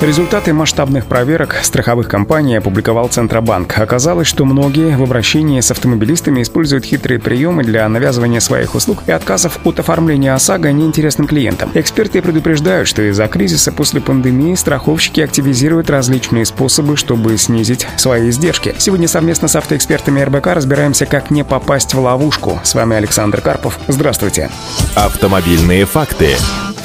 Результаты масштабных проверок страховых компаний опубликовал Центробанк. Оказалось, что многие в обращении с автомобилистами используют хитрые приемы для навязывания своих услуг и отказов от оформления ОСАГО неинтересным клиентам. Эксперты предупреждают, что из-за кризиса после пандемии страховщики активизируют различные способы, чтобы снизить свои издержки. Сегодня совместно с автоэкспертами РБК разбираемся, как не попасть в ловушку. С вами Александр Карпов. Здравствуйте. Автомобильные факты.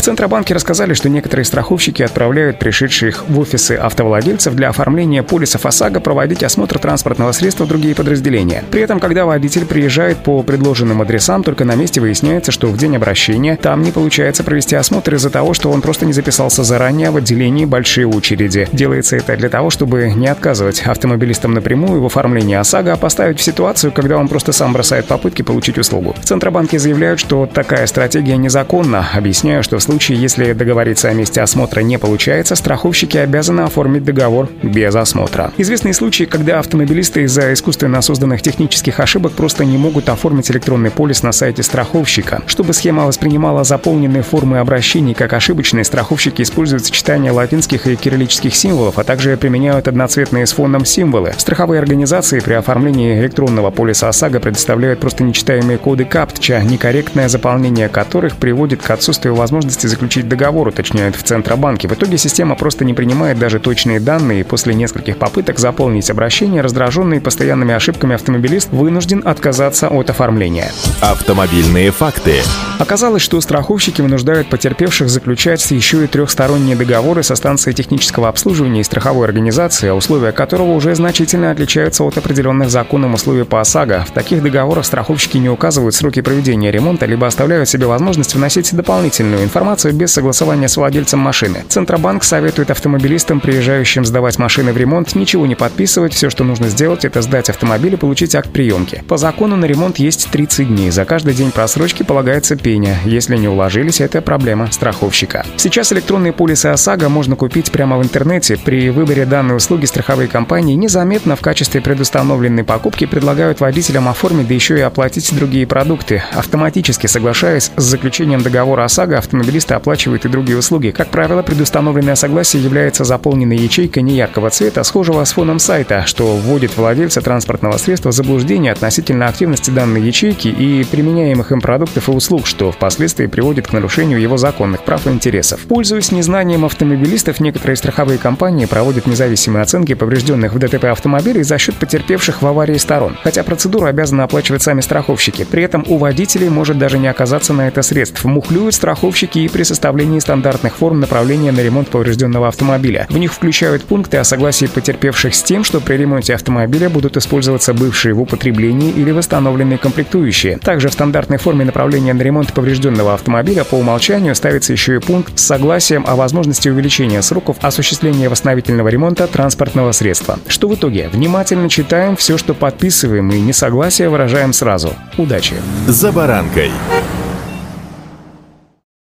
В Центробанке рассказали, что некоторые страховщики отправляют пришедших в офисы автовладельцев для оформления полисов ОСАГО проводить осмотр транспортного средства в другие подразделения. При этом, когда водитель приезжает по предложенным адресам, только на месте выясняется, что в день обращения там не получается провести осмотр из-за того, что он просто не записался заранее в отделении большие очереди. Делается это для того, чтобы не отказывать автомобилистам напрямую в оформлении ОСАГО, а поставить в ситуацию, когда он просто сам бросает попытки получить услугу. В Центробанке заявляют, что такая стратегия незаконна, объясняя, что в случае, если договориться о месте осмотра не получается, страховщики обязаны оформить договор без осмотра. Известные случаи, когда автомобилисты из-за искусственно созданных технических ошибок просто не могут оформить электронный полис на сайте страховщика. Чтобы схема воспринимала заполненные формы обращений как ошибочные, страховщики используют сочетание латинских и кириллических символов, а также применяют одноцветные с фоном символы. Страховые организации при оформлении электронного полиса ОСАГО предоставляют просто нечитаемые коды КАПТЧА, некорректное заполнение которых приводит к отсутствию возможности возможности заключить договор, уточняют в Центробанке. В итоге система просто не принимает даже точные данные, и после нескольких попыток заполнить обращение, раздраженный постоянными ошибками автомобилист вынужден отказаться от оформления. Автомобильные факты. Оказалось, что страховщики вынуждают потерпевших заключать еще и трехсторонние договоры со станцией технического обслуживания и страховой организации, условия которого уже значительно отличаются от определенных законом условий по ОСАГО. В таких договорах страховщики не указывают сроки проведения ремонта, либо оставляют себе возможность вносить дополнительную информацию информацию без согласования с владельцем машины. Центробанк советует автомобилистам, приезжающим сдавать машины в ремонт, ничего не подписывать. Все, что нужно сделать, это сдать автомобиль и получить акт приемки. По закону на ремонт есть 30 дней. За каждый день просрочки полагается пеня. Если не уложились, это проблема страховщика. Сейчас электронные полисы ОСАГО можно купить прямо в интернете. При выборе данной услуги страховые компании незаметно в качестве предустановленной покупки предлагают водителям оформить, да еще и оплатить другие продукты. Автоматически соглашаясь с заключением договора ОСАГО, автомобилист автомобилисты оплачивают и другие услуги. Как правило, предустановленное согласие является заполненной ячейкой неяркого цвета, схожего с фоном сайта, что вводит владельца транспортного средства в заблуждение относительно активности данной ячейки и применяемых им продуктов и услуг, что впоследствии приводит к нарушению его законных прав и интересов. Пользуясь незнанием автомобилистов, некоторые страховые компании проводят независимые оценки поврежденных в ДТП автомобилей за счет потерпевших в аварии сторон, хотя процедуру обязаны оплачивать сами страховщики. При этом у водителей может даже не оказаться на это средств. Мухлюют страховщики и при составлении стандартных форм направления на ремонт поврежденного автомобиля. В них включают пункты о согласии потерпевших с тем, что при ремонте автомобиля будут использоваться бывшие в употреблении или восстановленные комплектующие. Также в стандартной форме направления на ремонт поврежденного автомобиля по умолчанию ставится еще и пункт с согласием о возможности увеличения сроков осуществления восстановительного ремонта транспортного средства. Что в итоге? Внимательно читаем все, что подписываем и несогласие выражаем сразу. Удачи! За баранкой.